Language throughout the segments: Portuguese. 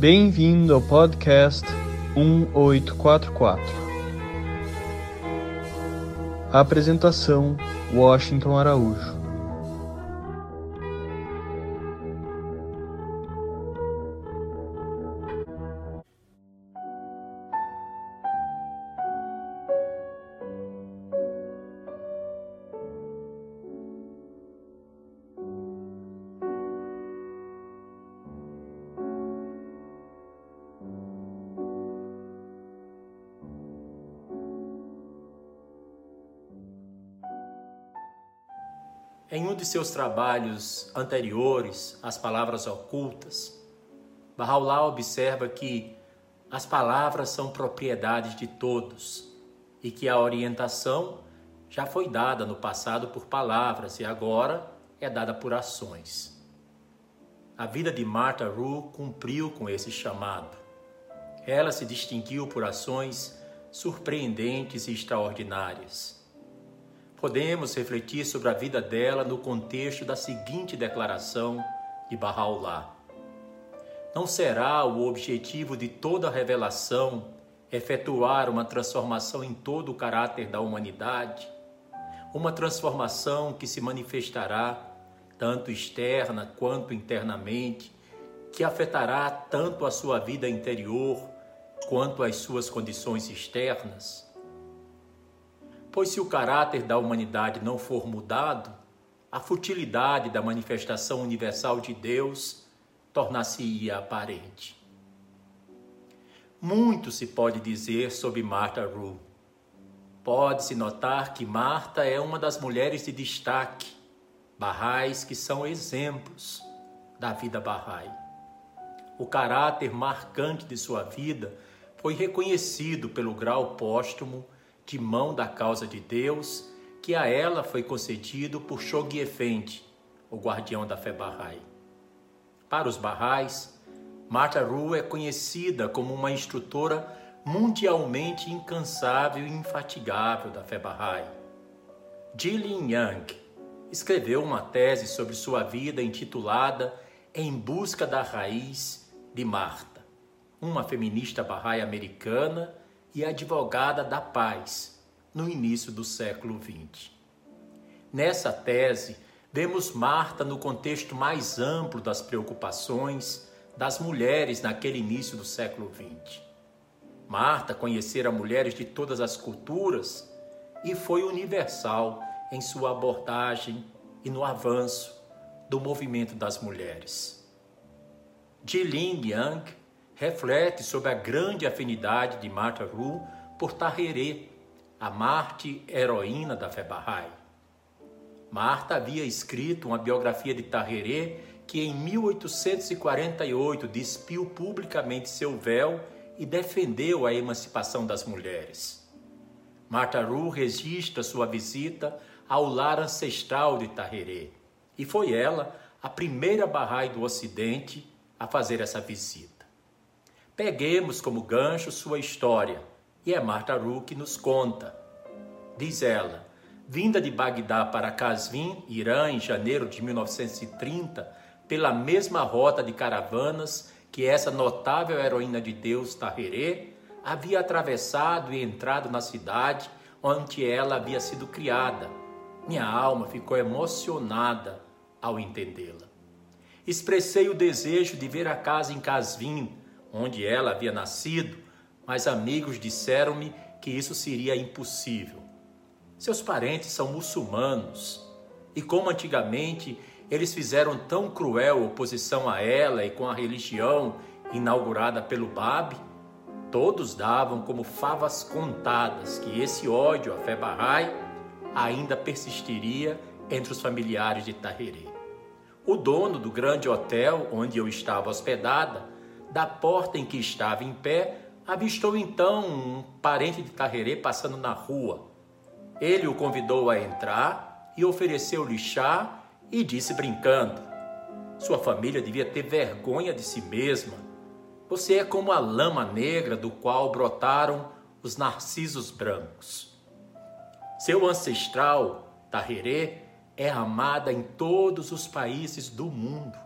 Bem-vindo ao podcast 1844. A apresentação: Washington Araújo. De seus trabalhos anteriores, As Palavras Ocultas, Bahá'u'lláh observa que as palavras são propriedades de todos e que a orientação já foi dada no passado por palavras e agora é dada por ações. A vida de Martha Rue cumpriu com esse chamado. Ela se distinguiu por ações surpreendentes e extraordinárias podemos refletir sobre a vida dela no contexto da seguinte declaração de Bahá'u'lláh. Não será o objetivo de toda revelação efetuar uma transformação em todo o caráter da humanidade? Uma transformação que se manifestará tanto externa quanto internamente, que afetará tanto a sua vida interior quanto as suas condições externas? Pois se o caráter da humanidade não for mudado, a futilidade da manifestação universal de Deus tornar-se-ia aparente. Muito se pode dizer sobre Martha Rue. Pode-se notar que Marta é uma das mulheres de destaque, barrais que são exemplos da vida barrai. O caráter marcante de sua vida foi reconhecido pelo grau póstumo de mão da causa de Deus, que a ela foi concedido por Shoghi Effendi, o guardião da fé Bahá'í. Para os Bahá'ís, Martha Rue é conhecida como uma instrutora mundialmente incansável e infatigável da fé Bahá'í. Jilin Yang escreveu uma tese sobre sua vida intitulada Em Busca da Raiz de Marta, uma feminista Bahá'í americana e advogada da paz no início do século XX. Nessa tese, vemos Marta no contexto mais amplo das preocupações das mulheres naquele início do século XX. Marta conhecera mulheres de todas as culturas e foi universal em sua abordagem e no avanço do movimento das mulheres. Jilin Yang reflete sobre a grande afinidade de Martha Rue por Tahiré, a Marte heroína da fé Bahá'í. Marta havia escrito uma biografia de Tahiré que em 1848 despiu publicamente seu véu e defendeu a emancipação das mulheres. Martha Rue registra sua visita ao lar ancestral de Tahiré e foi ela a primeira Bahá'í do Ocidente a fazer essa visita. Peguemos como gancho sua história, e é Marta Ru que nos conta. Diz ela, vinda de Bagdá para Kazvin, Irã, em janeiro de 1930, pela mesma rota de caravanas que essa notável heroína de Deus, Tahiré, havia atravessado e entrado na cidade onde ela havia sido criada. Minha alma ficou emocionada ao entendê-la. Expressei o desejo de ver a casa em Casvim, onde ela havia nascido, mas amigos disseram-me que isso seria impossível. Seus parentes são muçulmanos e, como antigamente eles fizeram tão cruel oposição a ela e com a religião inaugurada pelo Bab, todos davam como favas contadas que esse ódio à fé Bahá'í ainda persistiria entre os familiares de Tahiré. O dono do grande hotel onde eu estava hospedada da porta em que estava em pé, avistou então um parente de Tarrerê passando na rua. Ele o convidou a entrar e ofereceu-lhe chá e disse brincando: Sua família devia ter vergonha de si mesma. Você é como a lama negra do qual brotaram os narcisos brancos. Seu ancestral, Tarrerê, é amada em todos os países do mundo,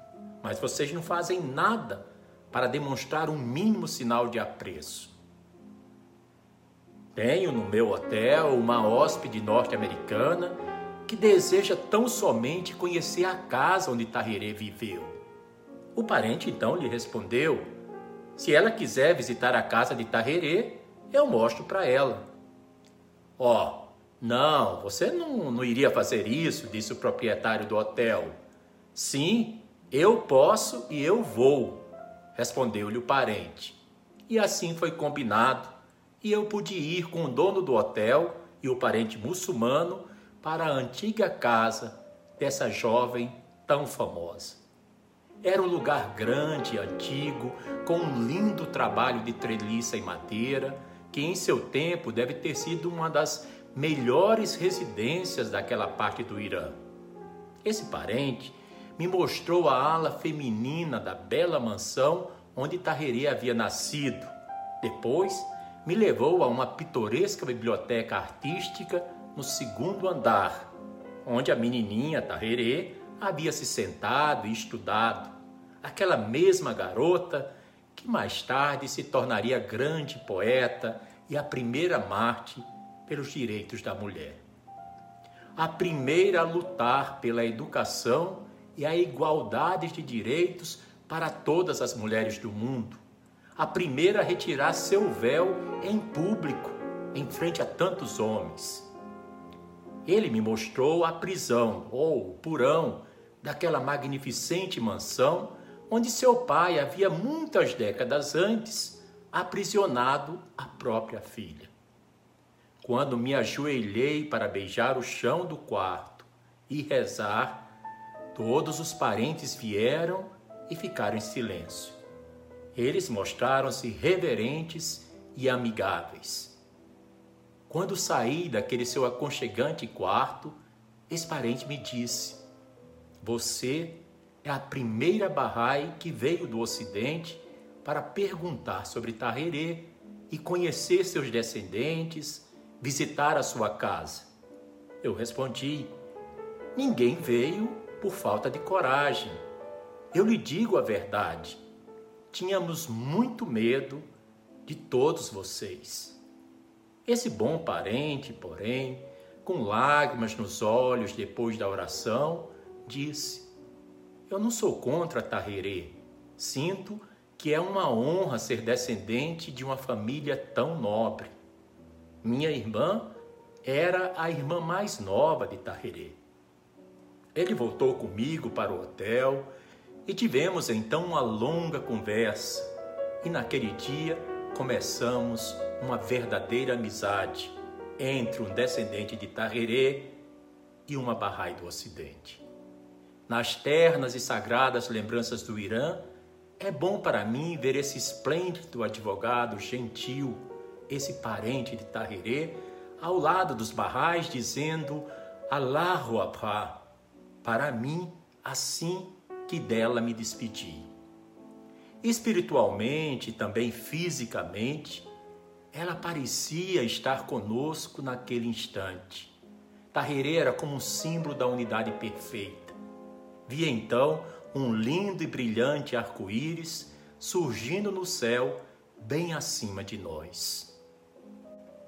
mas vocês não fazem nada para demonstrar um mínimo sinal de apreço. Tenho no meu hotel uma hóspede norte-americana que deseja tão somente conhecer a casa onde Tahirê viveu. O parente então lhe respondeu: Se ela quiser visitar a casa de Tahirê, eu mostro para ela. Ó, oh, não, você não, não iria fazer isso, disse o proprietário do hotel. Sim, eu posso e eu vou, respondeu-lhe o parente. E assim foi combinado, e eu pude ir com o dono do hotel e o parente muçulmano para a antiga casa dessa jovem tão famosa. Era um lugar grande e antigo, com um lindo trabalho de treliça e madeira, que em seu tempo deve ter sido uma das melhores residências daquela parte do Irã. Esse parente me mostrou a ala feminina da bela mansão onde Tahirê havia nascido. Depois, me levou a uma pitoresca biblioteca artística no segundo andar, onde a menininha Tahirê havia se sentado e estudado. Aquela mesma garota que mais tarde se tornaria grande poeta e a primeira Marte pelos direitos da mulher. A primeira a lutar pela educação e a igualdade de direitos para todas as mulheres do mundo. A primeira a retirar seu véu em público, em frente a tantos homens. Ele me mostrou a prisão, ou o porão, daquela magnificente mansão onde seu pai havia muitas décadas antes aprisionado a própria filha. Quando me ajoelhei para beijar o chão do quarto e rezar, todos os parentes vieram e ficaram em silêncio. Eles mostraram-se reverentes e amigáveis. Quando saí daquele seu aconchegante quarto, esse parente me disse: Você é a primeira Bahá'í que veio do Ocidente para perguntar sobre Tahirê e conhecer seus descendentes visitar a sua casa? Eu respondi: Ninguém veio por falta de coragem. Eu lhe digo a verdade. Tínhamos muito medo de todos vocês. Esse bom parente, porém, com lágrimas nos olhos depois da oração, disse: Eu não sou contra Tahirê. Sinto que é uma honra ser descendente de uma família tão nobre. Minha irmã era a irmã mais nova de Tahirê. Ele voltou comigo para o hotel e tivemos então uma longa conversa. E naquele dia começamos uma verdadeira amizade entre um descendente de Tahirê e uma Bahá'í do Ocidente. Nas ternas e sagradas lembranças do Irã, é bom para mim ver esse esplêndido advogado gentil esse parente de Tahirê, ao lado dos barrais, dizendo Allahu Akbar, para mim, assim que dela me despedi. Espiritualmente, também fisicamente, ela parecia estar conosco naquele instante. Tahirê era como um símbolo da unidade perfeita. Via então um lindo e brilhante arco-íris surgindo no céu bem acima de nós.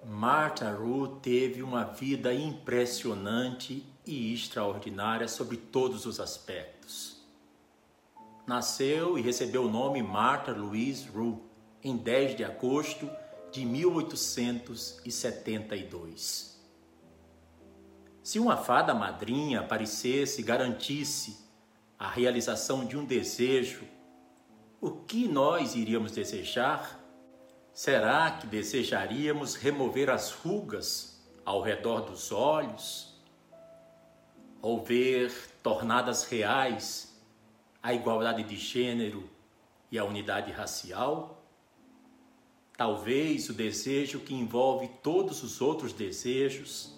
Martha Ru teve uma vida impressionante e extraordinária sobre todos os aspectos. Nasceu e recebeu o nome Martha Louise Ru em 10 de agosto de 1872. Se uma fada madrinha aparecesse e garantisse a realização de um desejo, o que nós iríamos desejar? Será que desejaríamos remover as rugas ao redor dos olhos? Ou ver tornadas reais a igualdade de gênero e a unidade racial? Talvez o desejo que envolve todos os outros desejos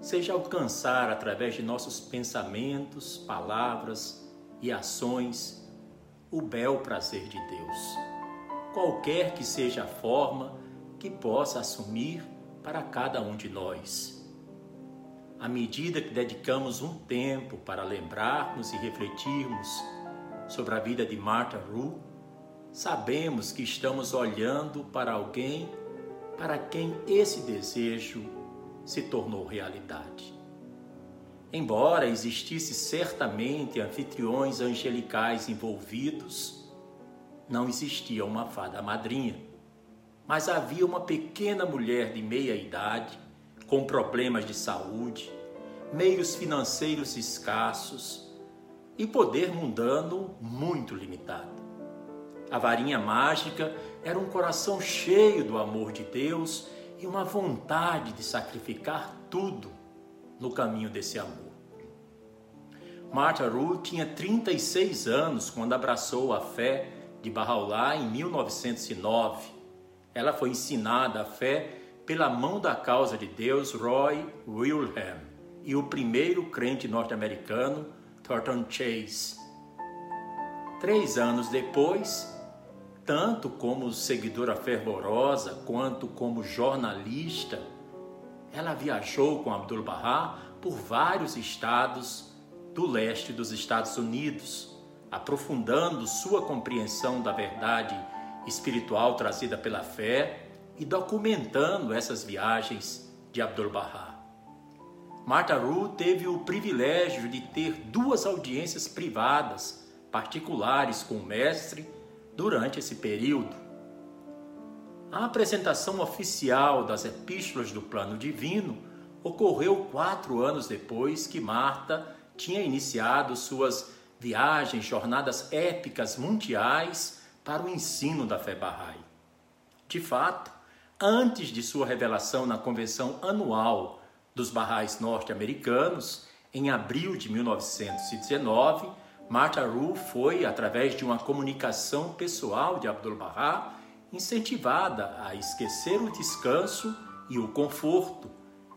seja alcançar através de nossos pensamentos, palavras e ações o bel prazer de Deus qualquer que seja a forma que possa assumir para cada um de nós. À medida que dedicamos um tempo para lembrarmos e refletirmos sobre a vida de Martha Rue, sabemos que estamos olhando para alguém para quem esse desejo se tornou realidade. Embora existisse certamente anfitriões angelicais envolvidos, não existia uma fada madrinha. Mas havia uma pequena mulher de meia idade, com problemas de saúde, meios financeiros escassos e poder mundano muito limitado. A varinha mágica era um coração cheio do amor de Deus e uma vontade de sacrificar tudo no caminho desse amor. Martha Rue tinha 36 anos quando abraçou a fé de Bahá'u'lláh em 1909. Ela foi ensinada a fé pela mão da causa de Deus Roy Wilhelm e o primeiro crente norte-americano Thornton Chase. Três anos depois, tanto como seguidora fervorosa quanto como jornalista, ela viajou com Abdul-Bahá por vários estados do leste dos Estados Unidos, aprofundando sua compreensão da verdade espiritual trazida pela fé e documentando essas viagens de Abdul-Bahá. Martha Rue teve o privilégio de ter duas audiências privadas particulares com o mestre durante esse período. A apresentação oficial das epístolas do plano divino ocorreu quatro anos depois que Marta tinha iniciado suas viagens, jornadas épicas mundiais para o ensino da fé Bahá'í. De fato, antes de sua revelação na convenção anual dos Bahá'ís norte-americanos, em abril de 1919, Martha Rue foi, através de uma comunicação pessoal de Abdul-Bahá, incentivada a esquecer o descanso e o conforto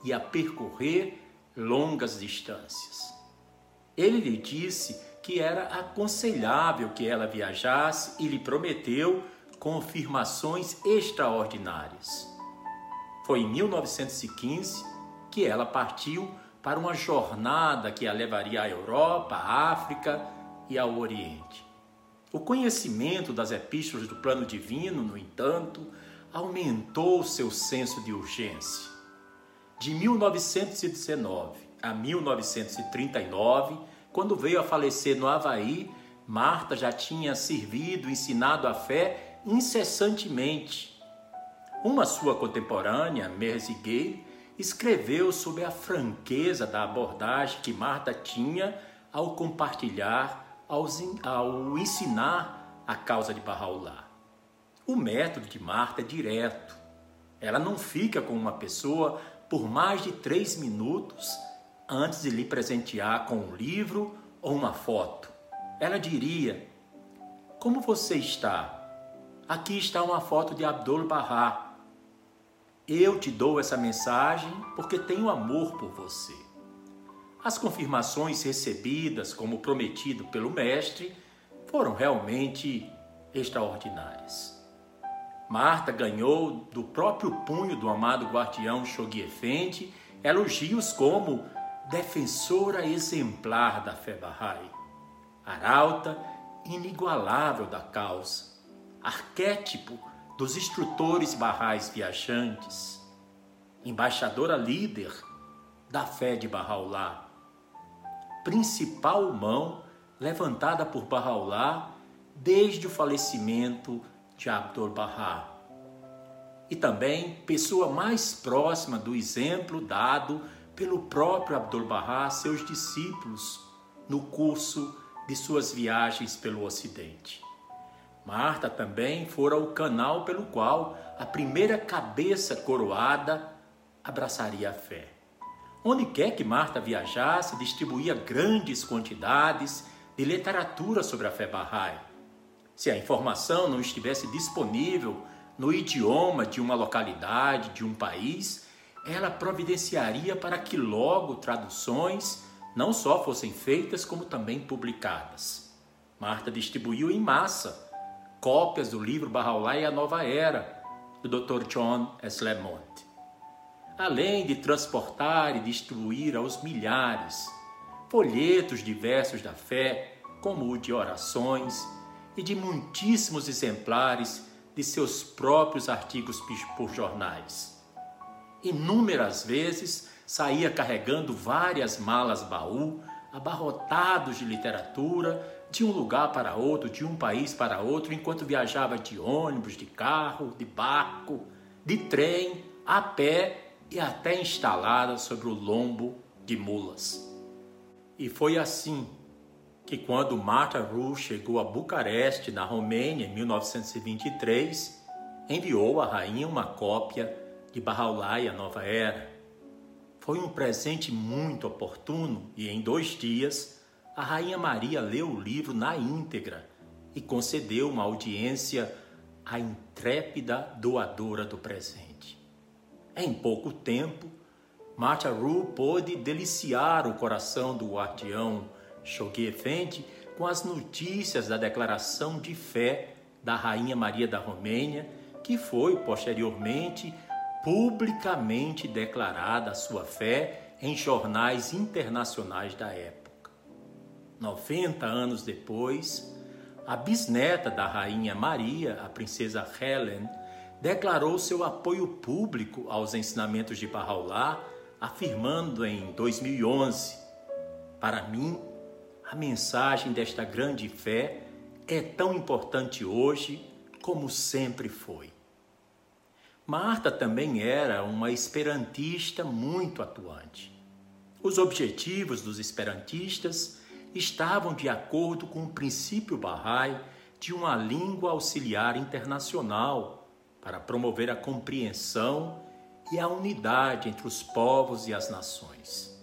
e a percorrer longas distâncias. Ele lhe disse que era aconselhável que ela viajasse e lhe prometeu confirmações extraordinárias. Foi em 1915 que ela partiu para uma jornada que a levaria à Europa, à África e ao Oriente. O conhecimento das epístolas do plano divino, no entanto, aumentou seu senso de urgência. De 1919 a 1939, quando veio a falecer no Havaí, Marta já tinha servido, ensinado a fé incessantemente. Uma sua contemporânea, Mercy Gay, escreveu sobre a franqueza da abordagem que Marta tinha ao compartilhar, ao, ao ensinar a causa de Bahá'u'lláh. O método de Marta é direto. Ela não fica com uma pessoa por mais de três minutos antes de lhe presentear com um livro ou uma foto. Ela diria: Como você está? Aqui está uma foto de Abdul Bahá. Eu te dou essa mensagem porque tenho amor por você. As confirmações recebidas como prometido pelo Mestre foram realmente extraordinárias. Marta ganhou do próprio punho do amado guardião Shoghi Effendi elogios como defensora exemplar da fé Bahá'í, arauta inigualável da causa, arquétipo dos instrutores barrais viajantes, embaixadora líder da fé de Bahá'u'lláh, principal mão levantada por Bahá'u'lláh desde o falecimento de Abdul-Bahá. E também pessoa mais próxima do exemplo dado pelo próprio Abdul-Bahá a seus discípulos no curso de suas viagens pelo Ocidente. Marta também fora o canal pelo qual a primeira cabeça coroada abraçaria a fé. Onde quer que Marta viajasse, distribuía grandes quantidades de literatura sobre a fé Bahá'í. Se a informação não estivesse disponível no idioma de uma localidade, de um país, ela providenciaria para que logo traduções não só fossem feitas, como também publicadas. Marta distribuiu em massa cópias do livro Bahá'u'lláh e a Nova Era, do Dr. John S. Lemont. Além de transportar e distribuir aos milhares folhetos diversos da fé, como o de orações e de muitíssimos exemplares de seus próprios artigos por jornais. Inúmeras vezes saía carregando várias malas baú, abarrotados de literatura, de um lugar para outro, de um país para outro, enquanto viajava de ônibus, de carro, de barco, de trem, a pé e até instalada sobre o lombo de mulas. E foi assim que, quando Marta Rue chegou a Bucareste, na Romênia, em 1923, enviou à rainha uma cópia de Bahá'u'lláh, a Nova Era. Foi um presente muito oportuno e, em dois dias, a Rainha Maria leu o livro na íntegra e concedeu uma audiência à intrépida doadora do presente. Em pouco tempo, Marta Ru pôde deliciar o coração do guardião Shoghi com as notícias da declaração de fé da Rainha Maria da Romênia, que foi posteriormente publicamente declarada sua fé em jornais internacionais da época. 90 anos depois, a bisneta da Rainha Maria, a princesa Helen, declarou seu apoio público aos ensinamentos de Bahá'u'lláh, afirmando em 2011: Para mim, a mensagem desta grande fé é tão importante hoje como sempre foi. Marta também era uma esperantista muito atuante. Os objetivos dos esperantistas estavam de acordo com o princípio Bahá'í de uma língua auxiliar internacional para promover a compreensão e a unidade entre os povos e as nações.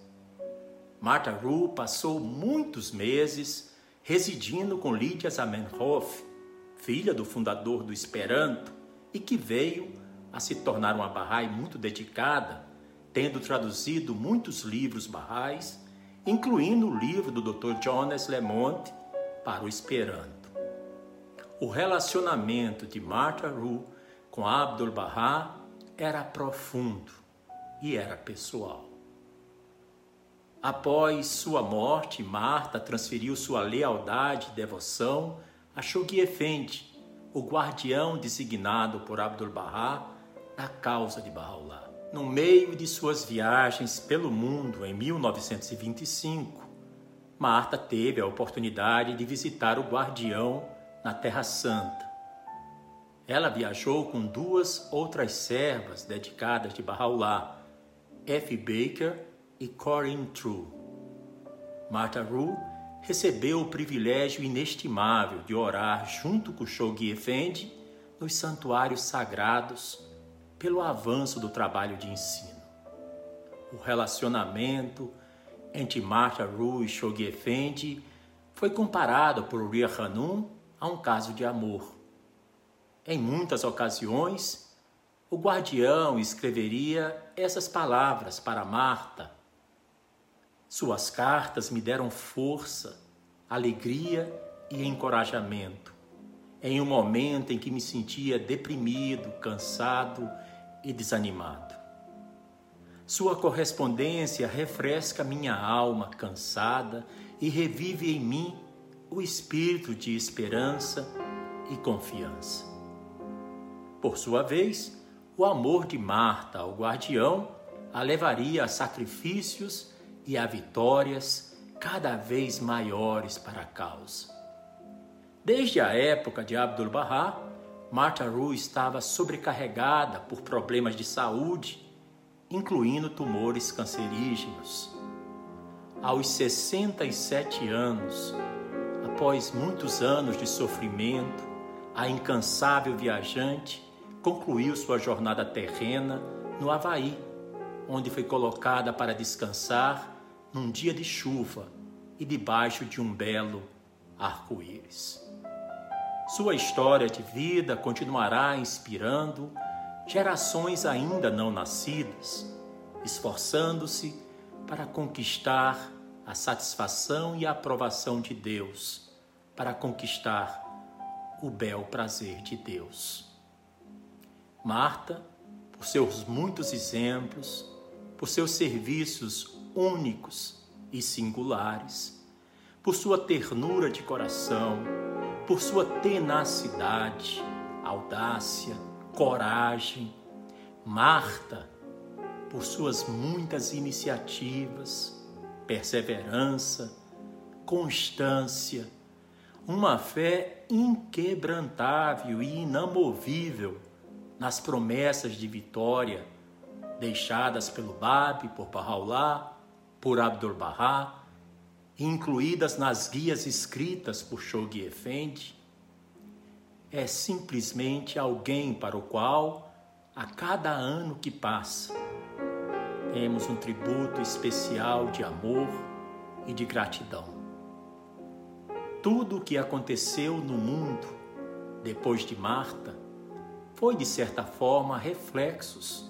Martha Ru passou muitos meses residindo com Lydia Zamenhof, filha do fundador do Esperanto, e que veio a se tornar uma Bahá'í muito dedicada, tendo traduzido muitos livros Bahá'ís, incluindo o livro do Dr. Jonas Lemont para o Esperanto. O relacionamento de Martha Ru com Abdul Bahá era profundo e era pessoal. Após sua morte, Marta transferiu sua lealdade e devoção a Shoghi Effendi, o guardião designado por Abdu'l-Bahá da causa de Bahá'u'lláh. No meio de suas viagens pelo mundo em 1925, Marta teve a oportunidade de visitar o guardião na Terra Santa. Ela viajou com duas outras servas dedicadas de Bahá'u'lláh, F. Baker e Corinne True. Martha Rue recebeu o privilégio inestimável de orar junto com Shoghi Effendi nos santuários sagrados pelo avanço do trabalho de ensino. O relacionamento entre Martha Rue e Shoghi Effendi foi comparado por Ria Hanum a um caso de amor. Em muitas ocasiões, o guardião escreveria essas palavras para Marta suas cartas me deram força, alegria e encorajamento em um momento em que me sentia deprimido, cansado e desanimado. Sua correspondência refresca minha alma cansada e revive em mim o espírito de esperança e confiança. Por sua vez, o amor de Marta ao guardião a levaria a sacrifícios e a vitórias cada vez maiores para a causa. Desde a época de Abdul Bahá, Martha Ru estava sobrecarregada por problemas de saúde, incluindo tumores cancerígenos. Aos 67 anos, após muitos anos de sofrimento, a incansável viajante concluiu sua jornada terrena no Havaí, onde foi colocada para descansar num dia de chuva e debaixo de um belo arco-íris. Sua história de vida continuará inspirando gerações ainda não nascidas, esforçando-se para conquistar a satisfação e a aprovação de Deus, para conquistar o bel prazer de Deus. Marta, por seus muitos exemplos, por seus serviços únicos e singulares, por sua ternura de coração, por sua tenacidade, audácia, coragem. Marta, por suas muitas iniciativas, perseverança, constância, uma fé inquebrantável e inamovível nas promessas de vitória deixadas pelo Bab, por Bahá'u'lláh, por Abdu'l-Bahá, incluídas nas guias escritas por Shoghi Effendi, é simplesmente alguém para o qual, a cada ano que passa, temos um tributo especial de amor e de gratidão. Tudo o que aconteceu no mundo depois de Marta foi, de certa forma, reflexos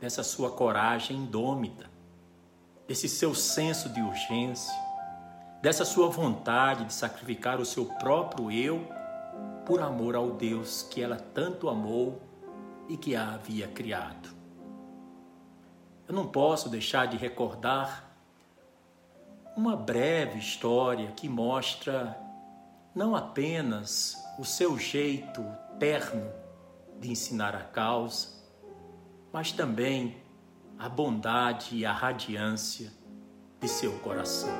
dessa sua coragem indômita, desse seu senso de urgência, dessa sua vontade de sacrificar o seu próprio eu por amor ao Deus que ela tanto amou e que a havia criado. Eu não posso deixar de recordar uma breve história que mostra não apenas o seu jeito terno de ensinar a causa, mas também a bondade e a radiância de seu coração.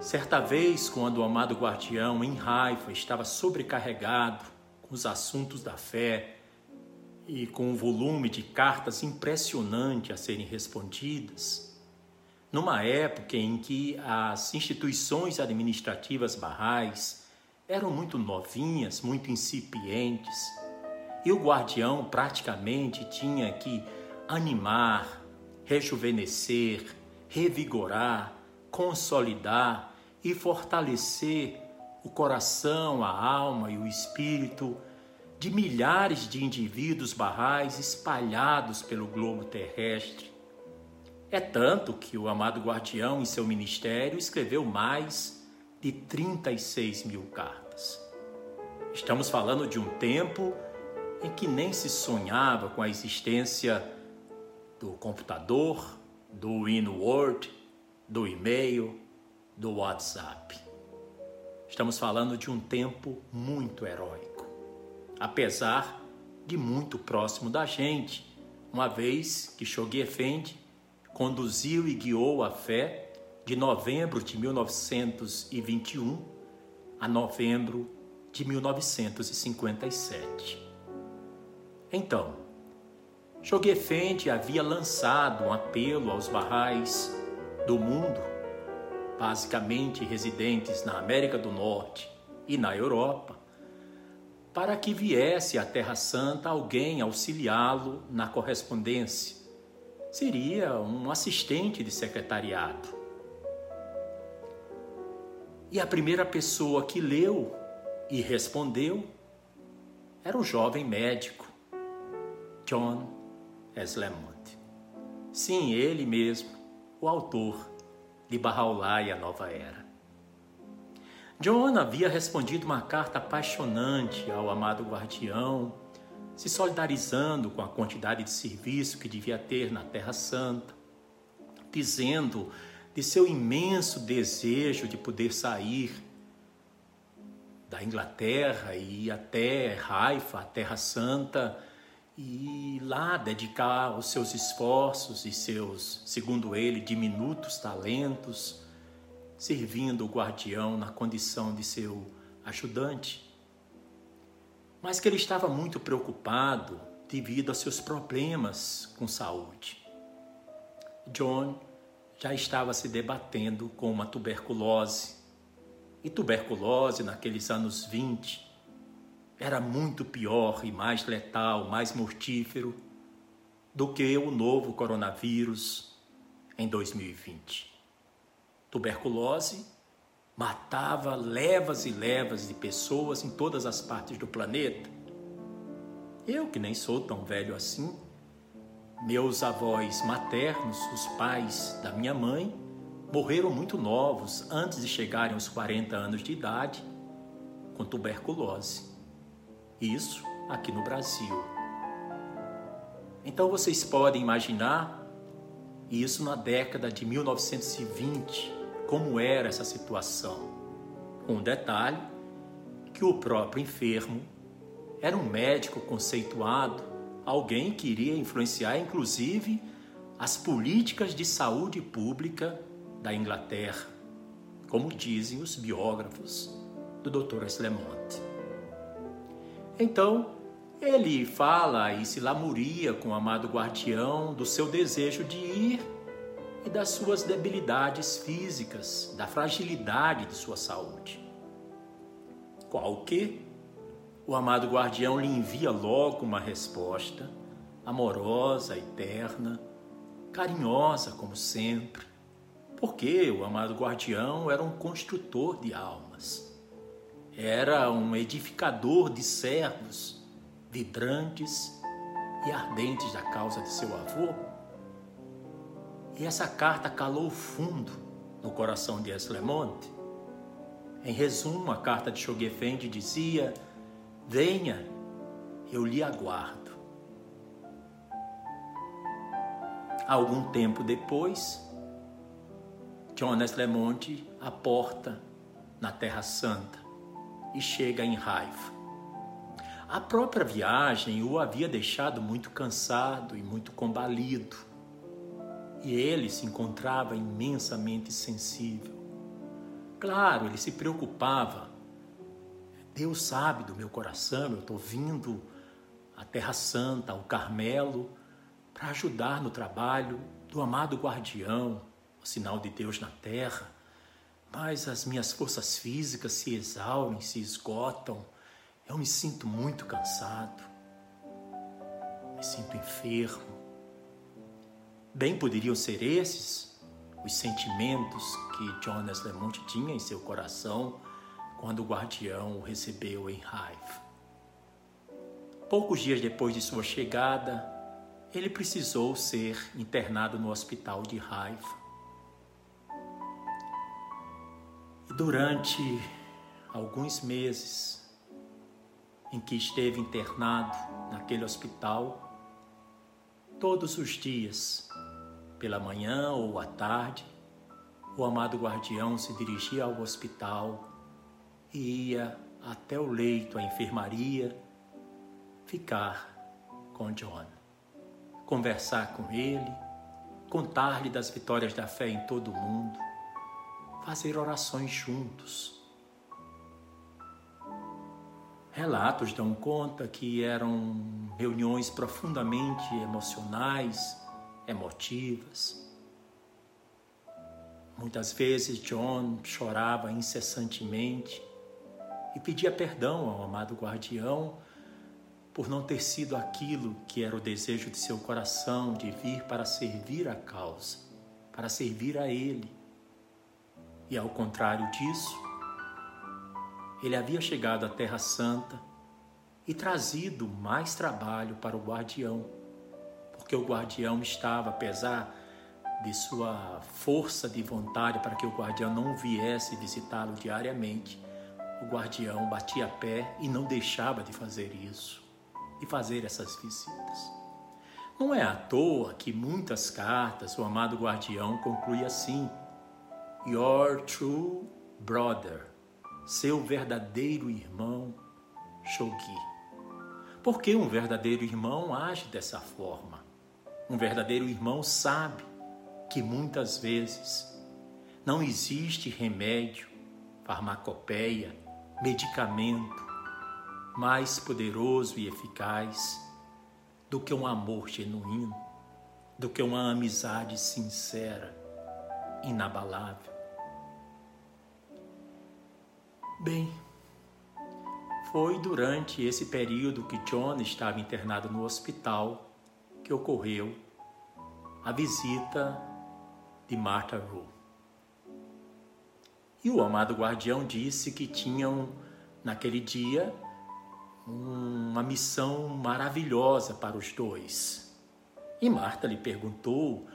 Certa vez, quando o amado guardião, em raiva, estava sobrecarregado com os assuntos da fé e com um volume de cartas impressionante a serem respondidas, numa época em que as instituições administrativas barrais eram muito novinhas, muito incipientes, e o guardião praticamente tinha que animar, rejuvenescer, revigorar, consolidar e fortalecer o coração, a alma e o espírito de milhares de indivíduos barrais espalhados pelo globo terrestre. É tanto que o amado guardião, em seu ministério, escreveu mais de 36 mil cartas. Estamos falando de um tempo em que nem se sonhava com a existência do computador, do InWord, do e-mail, do WhatsApp. Estamos falando de um tempo muito heróico, apesar de muito próximo da gente, uma vez que Shoghi Effendi conduziu e guiou a fé de novembro de 1921 a novembro de 1957. Então, Joguefente havia lançado um apelo aos barrais do mundo, basicamente residentes na América do Norte e na Europa, para que viesse à Terra Santa alguém auxiliá-lo na correspondência. Seria um assistente de secretariado. E a primeira pessoa que leu e respondeu era o jovem médico John S. Lemont. Sim, ele mesmo, o autor de Bahá'u'lláh e a Nova Era. John havia respondido uma carta apaixonante ao amado guardião, se solidarizando com a quantidade de serviço que devia ter na Terra Santa, dizendo de seu imenso desejo de poder sair da Inglaterra e ir até Haifa, a Terra Santa, e lá dedicar os seus esforços e seus, segundo ele, diminutos talentos, servindo o guardião na condição de seu ajudante. Mas que ele estava muito preocupado devido a seus problemas com saúde. John já estava se debatendo com uma tuberculose. E tuberculose, naqueles anos 20, era muito pior e mais letal, mais mortífero do que o novo coronavírus em 2020. Tuberculose matava levas e levas de pessoas em todas as partes do planeta. Eu, que nem sou tão velho assim, meus avós maternos, os pais da minha mãe, morreram muito novos, antes de chegarem aos 40 anos de idade, com tuberculose. Isso aqui no Brasil. Então vocês podem imaginar isso na década de 1920, como era essa situação. com o detalhe que o próprio enfermo era um médico conceituado, alguém que iria influenciar inclusive as políticas de saúde pública da Inglaterra, como dizem os biógrafos do Dr. Eslemont. Então, ele fala e se lamuria com o amado guardião do seu desejo de ir e das suas debilidades físicas, da fragilidade de sua saúde. Qual que o amado guardião lhe envia logo uma resposta amorosa e terna, carinhosa como sempre, porque o amado guardião era um construtor de almas, era um edificador de servos vibrantes e ardentes da causa de seu avô. E essa carta calou fundo no coração de Eslemonte. Em resumo, a carta de Choguefendi dizia: Venha, eu lhe aguardo. Algum tempo depois, Jonas Lemonte aporta na Terra Santa e chega em raiva. A própria viagem o havia deixado muito cansado e muito combalido, e ele se encontrava imensamente sensível. Claro, ele se preocupava Deus sabe do meu coração, eu estou vindo à Terra Santa, ao Carmelo, para ajudar no trabalho do amado guardião, o sinal de Deus na terra. Mas as minhas forças físicas se exaurem, se esgotam. Eu me sinto muito cansado. Me sinto enfermo. Bem poderiam ser esses os sentimentos que Jonas Lemont tinha em seu coração quando o guardião o recebeu em raiva. Poucos dias depois de sua chegada, ele precisou ser internado no hospital de raiva. Durante alguns meses em que esteve internado naquele hospital, todos os dias, pela manhã ou à tarde, o amado guardião se dirigia ao hospital e ia até o leito, a enfermaria, ficar com John, conversar com ele, contar-lhe das vitórias da fé em todo o mundo, fazer orações juntos. Relatos dão conta que eram reuniões profundamente emocionais, emotivas. Muitas vezes John chorava incessantemente e pedia perdão ao amado guardião por não ter sido aquilo que era o desejo de seu coração de vir para servir a causa, para servir a ele. E ao contrário disso, ele havia chegado à Terra Santa e trazido mais trabalho para o guardião, porque o guardião estava, apesar de sua força de vontade para que o guardião não viesse visitá-lo diariamente, o guardião batia pé e não deixava de fazer isso e fazer essas visitas. Não é à toa que muitas cartas o amado guardião conclui assim: Your true brother, seu verdadeiro irmão Shogi. Porque um verdadeiro irmão age dessa forma. Um verdadeiro irmão sabe que muitas vezes não existe remédio, farmacopeia, medicamento mais poderoso e eficaz do que um amor genuíno, do que uma amizade sincera, inabalável. Bem, foi durante esse período que John estava internado no hospital que ocorreu a visita de Martha Rue. E o amado guardião disse que tinham, naquele dia, uma missão maravilhosa para os dois. E Marta lhe perguntou: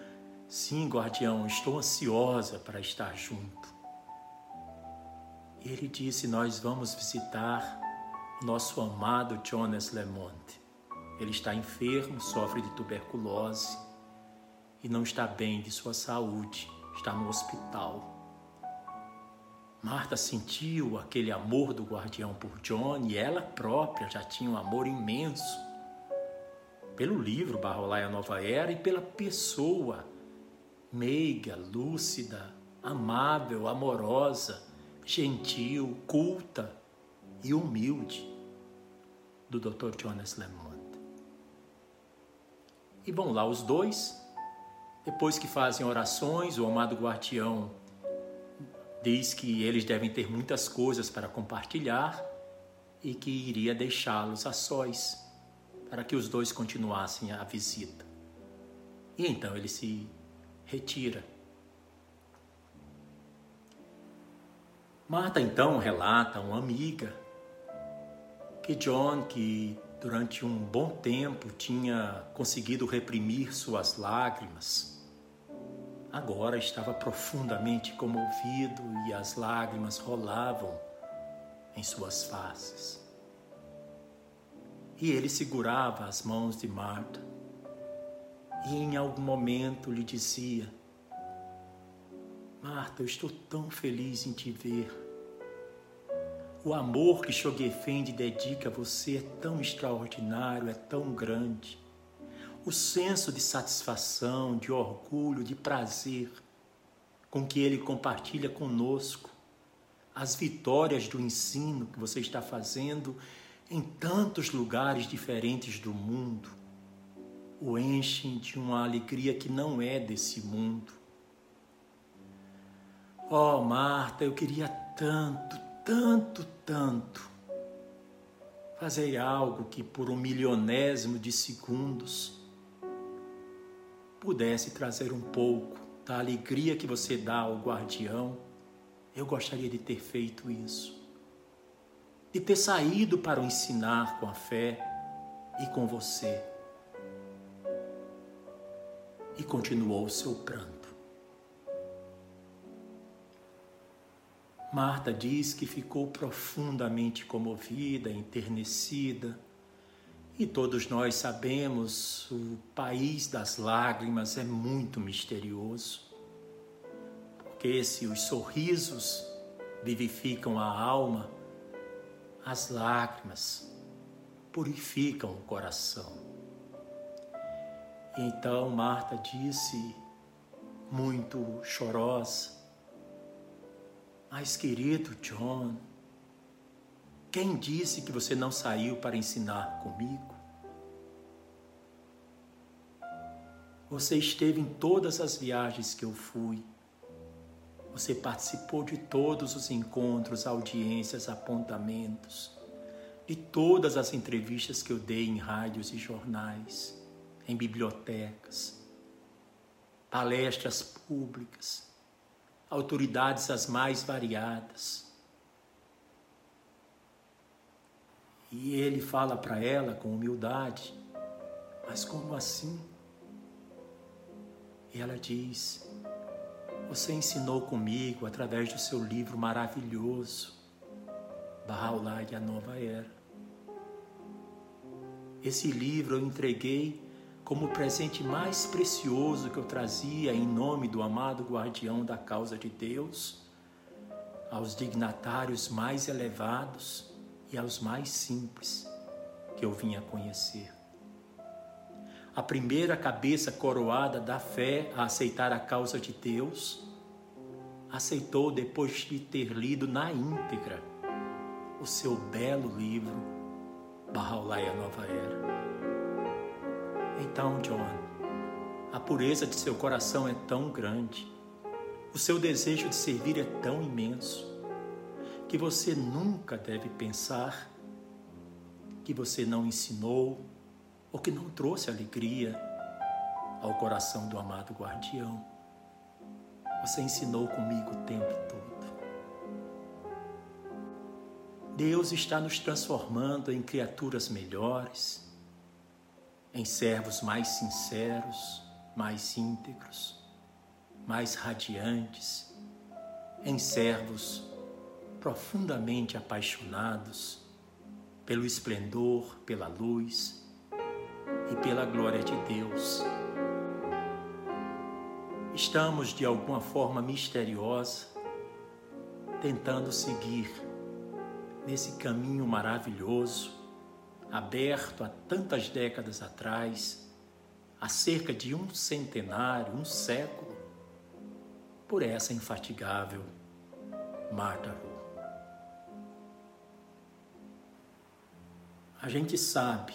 Sim, guardião, estou ansiosa para estar junto. Ele disse: Nós vamos visitar nosso amado Jonas Lemont. Ele está enfermo, sofre de tuberculose e não está bem de sua saúde, está no hospital. Marta sentiu aquele amor do guardião por John e ela própria já tinha um amor imenso pelo livro Barrolai a Nova Era e pela pessoa meiga, lúcida, amável, amorosa, gentil, culta e humilde do Dr. Jonas Lemont. E vão lá os dois, depois que fazem orações, o amado guardião diz que eles devem ter muitas coisas para compartilhar e que iria deixá-los a sós para que os dois continuassem a visita. E então ele se retira. Marta então relata a uma amiga que John, que durante um bom tempo tinha conseguido reprimir suas lágrimas, agora estava profundamente comovido e as lágrimas rolavam em suas faces. E ele segurava as mãos de Marta e em algum momento lhe dizia: Marta, eu estou tão feliz em te ver. O amor que Shogefendi dedica a você é tão extraordinário, é tão grande o senso de satisfação, de orgulho, de prazer com que ele compartilha conosco, as vitórias do ensino que você está fazendo em tantos lugares diferentes do mundo, o enchem de uma alegria que não é desse mundo. Oh, Marta, eu queria tanto, tanto, tanto fazer algo que por um milionésimo de segundos pudesse trazer um pouco da alegria que você dá ao guardião, eu gostaria de ter feito isso. De ter saído para o ensinar com a fé e com você. E continuou seu pranto. Marta diz que ficou profundamente comovida, enternecida e todos nós sabemos, o país das lágrimas é muito misterioso. Porque se os sorrisos vivificam a alma, as lágrimas purificam o coração. Então Marta disse, muito chorosa, mas querido John, quem disse que você não saiu para ensinar comigo? Você esteve em todas as viagens que eu fui. Você participou de todos os encontros, audiências, apontamentos, de todas as entrevistas que eu dei em rádios e jornais, em bibliotecas, palestras públicas, autoridades as mais variadas. E ele fala para ela com humildade: Mas como assim? E ela diz: Você ensinou comigo através do seu livro maravilhoso, Bahá'u'lláh e a Nova Era. Esse livro eu entreguei como o presente mais precioso que eu trazia em nome do amado guardião da causa de Deus, aos dignatários mais elevados e aos mais simples que eu vinha conhecer. A primeira cabeça coroada da fé a aceitar a causa de Deus, aceitou depois de ter lido na íntegra o seu belo livro, Bahá'u'lláh a Nova Era. Então, John, a pureza de seu coração é tão grande, o seu desejo de servir é tão imenso, que você nunca deve pensar que você não ensinou ou que não trouxe alegria ao coração do amado guardião. Você ensinou comigo o tempo todo. Deus está nos transformando em criaturas melhores, em servos mais sinceros, mais íntegros, mais radiantes, em servos profundamente apaixonados pelo esplendor, pela luz e pela glória de Deus. Estamos de alguma forma misteriosa tentando seguir nesse caminho maravilhoso, aberto há tantas décadas atrás, há cerca de um centenário, um século, por essa infatigável Marta Ru. A gente sabe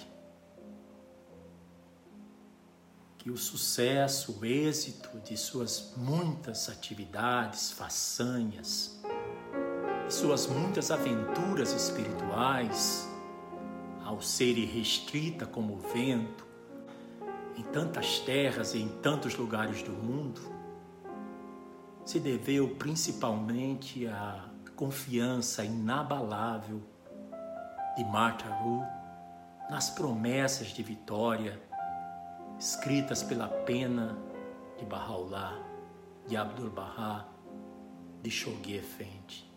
que o sucesso, o êxito de suas muitas atividades, façanhas, suas muitas aventuras espirituais, ao ser restrita como o vento, em tantas terras e em tantos lugares do mundo, se deveu principalmente à confiança inabalável de Martha Ru nas promessas de vitória escritas pela pena de Bahá'u'lláh, de Abdu'l-Bahá, de Shoghi Effendi.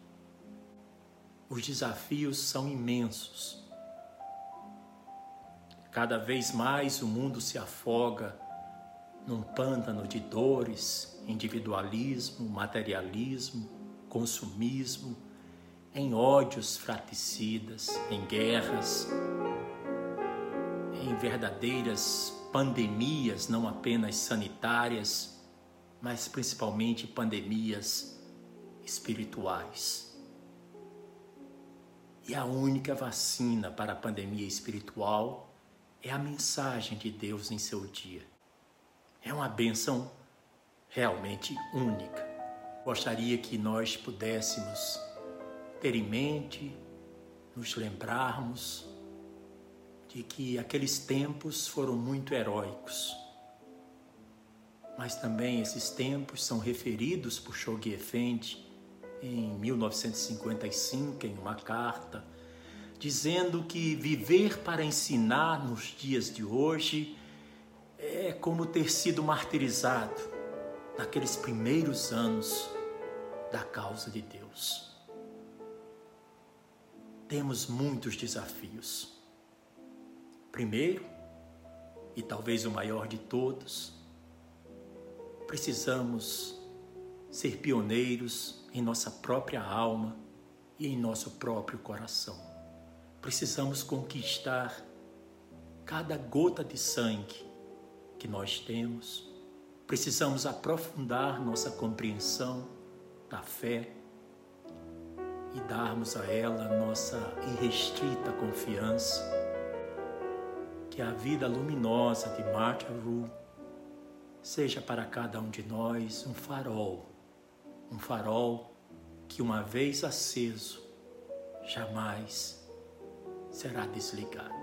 Os desafios são imensos. Cada vez mais o mundo se afoga num pântano de dores, individualismo, materialismo, consumismo, em ódios fraticidas, em guerras, em verdadeiras pandemias, não apenas sanitárias, mas principalmente pandemias espirituais. E a única vacina para a pandemia espiritual é a mensagem de Deus em seu dia. É uma bênção realmente única. Gostaria que nós pudéssemos ter em mente, nos lembrarmos de que aqueles tempos foram muito heróicos. Mas também esses tempos são referidos por Shoghi Effendi em 1955 em uma carta, dizendo que viver para ensinar nos dias de hoje é como ter sido martirizado naqueles primeiros anos da causa de Deus. Temos muitos desafios. Primeiro, e talvez o maior de todos, precisamos ser pioneiros em nossa própria alma e em nosso próprio coração. Precisamos conquistar cada gota de sangue que nós temos. Precisamos aprofundar nossa compreensão da fé e darmos a ela nossa irrestrita confiança que a vida luminosa de Martha Ru seja para cada um de nós um farol um farol que, uma vez aceso, jamais será desligado.